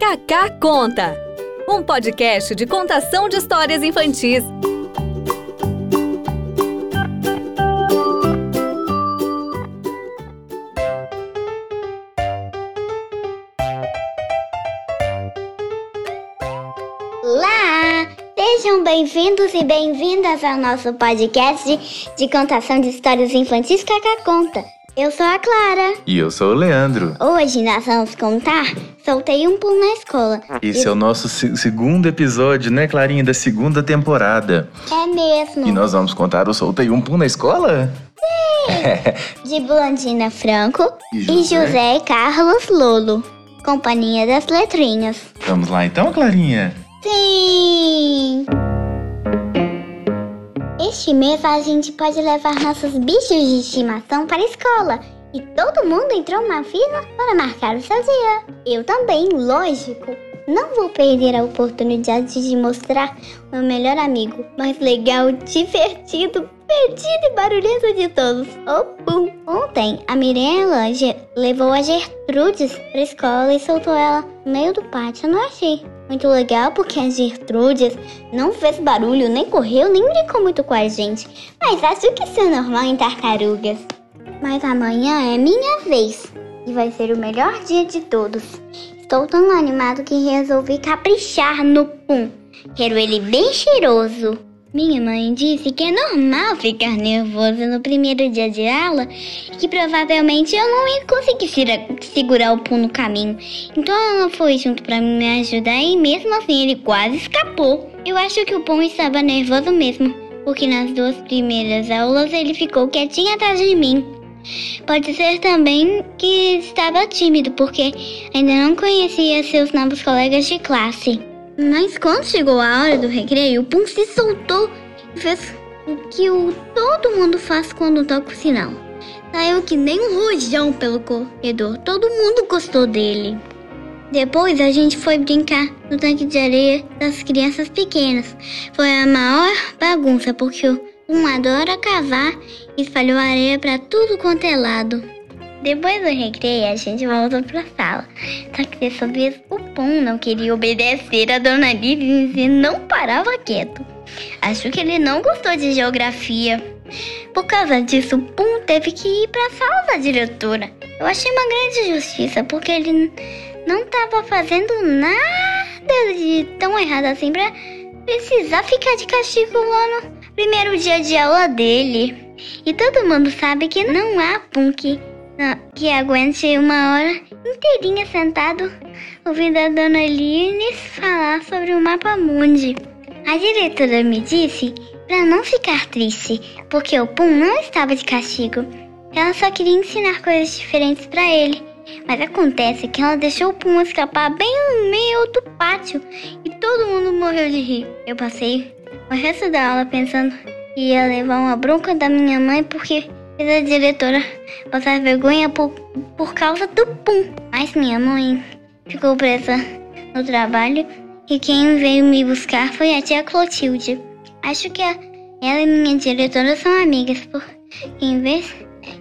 Cacá Conta, um podcast de contação de histórias infantis. Olá! Sejam bem-vindos e bem-vindas ao nosso podcast de contação de histórias infantis Cacá Conta. Eu sou a Clara. E eu sou o Leandro. Hoje nós vamos contar Soltei um pulo na escola. Esse é o nosso se- segundo episódio, né, Clarinha, da segunda temporada. É mesmo. E nós vamos contar o Soltei um Pum na escola? De Blandina Franco E e José? José Carlos Lolo. Companhia das Letrinhas. Vamos lá então, Clarinha? Sim! Este mês a gente pode levar nossos bichos de estimação para a escola. E todo mundo entrou na fila para marcar o seu dia. Eu também, lógico. Não vou perder a oportunidade de mostrar meu melhor amigo, mais legal, divertido, perdido e barulhento de todos, o Pum. Ontem, a Mirella levou a Gertrudes para a escola e soltou ela no meio do pátio. Não achei muito legal porque a Gertrudes não fez barulho, nem correu, nem brincou muito com a gente. Mas acho que isso é normal em tartarugas. Mas amanhã é minha vez e vai ser o melhor dia de todos. Estou tão animado que resolvi caprichar no pum. Quero ele bem cheiroso. Minha mãe disse que é normal ficar nervoso no primeiro dia de aula e que provavelmente eu não ia conseguir segurar o pum no caminho. Então ela foi junto pra me ajudar e mesmo assim ele quase escapou. Eu acho que o pum estava nervoso mesmo, porque nas duas primeiras aulas ele ficou quietinho atrás de mim. Pode ser também que estava tímido, porque ainda não conhecia seus novos colegas de classe. Mas quando chegou a hora do recreio, o Pum se soltou e fez o que o, todo mundo faz quando toca o sinal. Saiu que nem um rojão pelo corredor, todo mundo gostou dele. Depois a gente foi brincar no tanque de areia das crianças pequenas. Foi a maior bagunça, porque o um adora cavar e espalhou areia pra tudo quanto é lado. Depois do recreio, a gente voltou pra sala. Só que dessa vez o Pum não queria obedecer a Dona Liz e não parava quieto. Acho que ele não gostou de geografia. Por causa disso, o Pum teve que ir pra sala da diretora. Eu achei uma grande justiça, porque ele não tava fazendo nada de tão errado assim pra precisar ficar de castigo lá no primeiro dia de aula dele. E todo mundo sabe que não há Pum que, que aguente uma hora inteirinha sentado ouvindo a dona Lines falar sobre o mapa mundi. A diretora me disse para não ficar triste, porque o Pum não estava de castigo. Ela só queria ensinar coisas diferentes para ele. Mas acontece que ela deixou o Pum escapar bem no meio do pátio e todo mundo morreu de rir. Eu passei o resto da aula pensando que ia levar uma bronca da minha mãe porque fez a diretora passar vergonha por, por causa do Pum. Mas minha mãe ficou presa no trabalho e quem veio me buscar foi a tia Clotilde. Acho que a- ela e minha diretora são amigas, porque em vez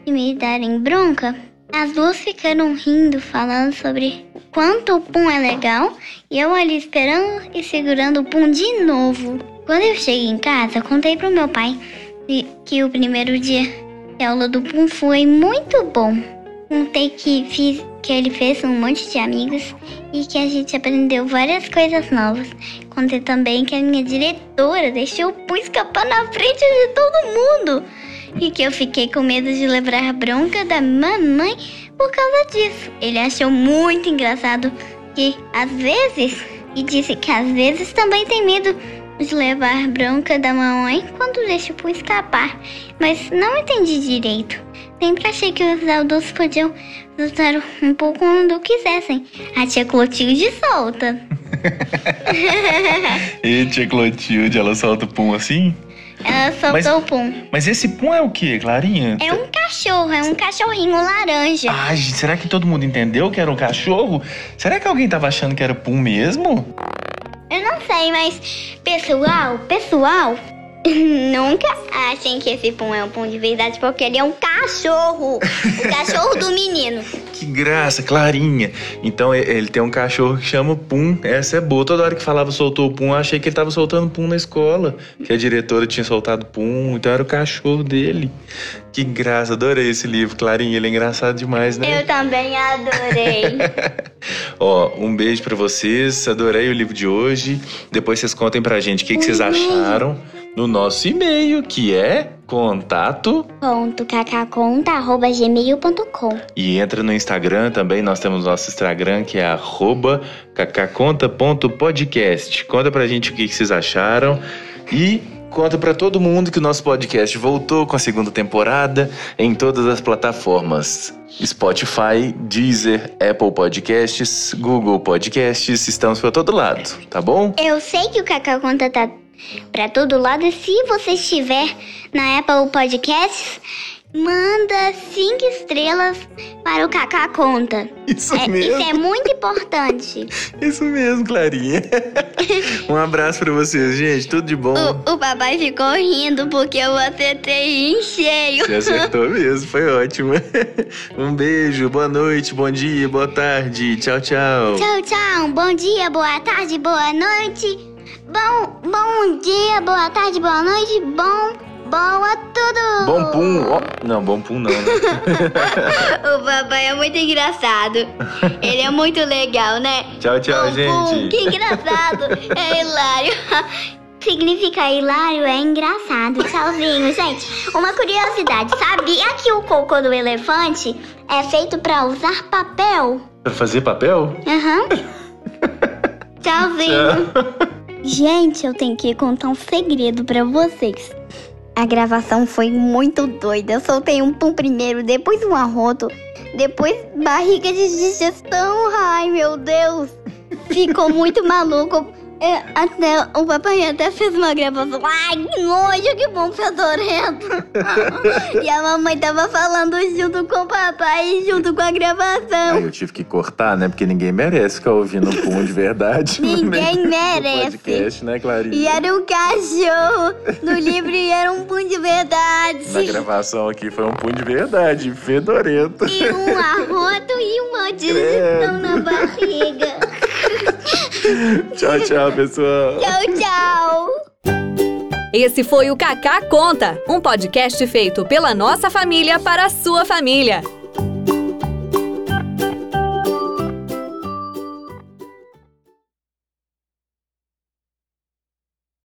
de me darem bronca, as duas ficaram rindo, falando sobre quanto o Pum é legal, e eu ali esperando e segurando o Pum de novo. Quando eu cheguei em casa, contei pro meu pai que o primeiro dia de aula do Pum foi muito bom. Contei que, fiz, que ele fez um monte de amigos e que a gente aprendeu várias coisas novas. Contei também que a minha diretora deixou o Pum escapar na frente de todo mundo e que eu fiquei com medo de levar a bronca da mamãe por causa disso. Ele achou muito engraçado que às vezes e disse que às vezes também tem medo de levar bronca da mamãe quando deixa o Pum escapar, mas não entendi direito. Sempre achei que os adultos podiam lutar um pouco quando quisessem. A tia Clotilde solta. E tia Clotilde, ela solta o Pum assim? Ela soltou Mas- o Pum. Mas esse Pum é o quê, Clarinha? É um cachorro, é um cachorrinho laranja. Ai, gente, será que todo mundo entendeu que era um cachorro? Será que alguém tava achando que era Pum mesmo? Sei, mas pessoal, pessoal, nunca achem que esse pum é um pum de verdade, porque ele é um cachorro. O cachorro do menino. Que graça, Clarinha. Então ele tem um cachorro que chama Pum. Essa é boa. Toda hora que falava soltou o Pum, eu achei que ele tava soltando Pum na escola. Que a diretora tinha soltado Pum, então era o cachorro dele. Que graça, adorei esse livro, Clarinha. Ele é engraçado demais, né? Eu também adorei. Ó, um beijo pra vocês. Adorei o livro de hoje. Depois vocês contem pra gente o que, que vocês acharam no nosso e-mail, que é contato. E entra no Instagram também. Nós temos nosso Instagram, que é arroba cacaconta.podcast. Conta pra gente o que, que vocês acharam. E conta pra todo mundo que o nosso podcast voltou com a segunda temporada em todas as plataformas. Spotify, Deezer, Apple Podcasts, Google Podcasts, estamos por todo lado, tá bom? Eu sei que o Cacau Conta tá pra todo lado. E se você estiver na Apple Podcasts, manda cinco estrelas para o Cacá Conta. Isso É, isso é muito importante. Isso mesmo, Clarinha. um abraço pra vocês, gente. Tudo de bom. O, o papai ficou rindo porque eu acertei em cheio. Você acertou mesmo, foi ótimo. Um beijo, boa noite, bom dia, boa tarde. Tchau, tchau. Tchau, tchau. Bom dia, boa tarde, boa noite. Bom, bom dia, boa tarde, boa noite. Bom, boa tudo. Bom pum. Ó, não, bom pum não, né? O papai é muito engraçado. Ele é muito legal, né? Tchau, tchau, Bom, gente. que engraçado. É hilário. Significa hilário é engraçado. Tchauzinho, gente. Uma curiosidade. Sabia que o cocô do elefante é feito pra usar papel? Pra fazer papel? Aham. Tchauzinho. Gente, eu tenho que contar um segredo pra vocês. A gravação foi muito doida. Eu soltei um pum primeiro, depois um arroto, depois barriga de digestão. Ai, meu Deus. Ficou muito maluco. É, até, o papai até fez uma gravação. Ai, que nojo, que bom fedorento. e a mamãe tava falando junto com o papai e junto com a gravação. Aí eu tive que cortar, né? Porque ninguém merece ficar ouvindo um pum de verdade. Ninguém no merece. podcast, né, Clarinha? E era um cachorro. No livro era um pum de Na verdade. gravação aqui foi um pum de verdade, fedorento. E um arroto e uma digestão na barriga. tchau, tchau, pessoal. Tchau, tchau. Esse foi o Cacá Conta, um podcast feito pela nossa família para a sua família.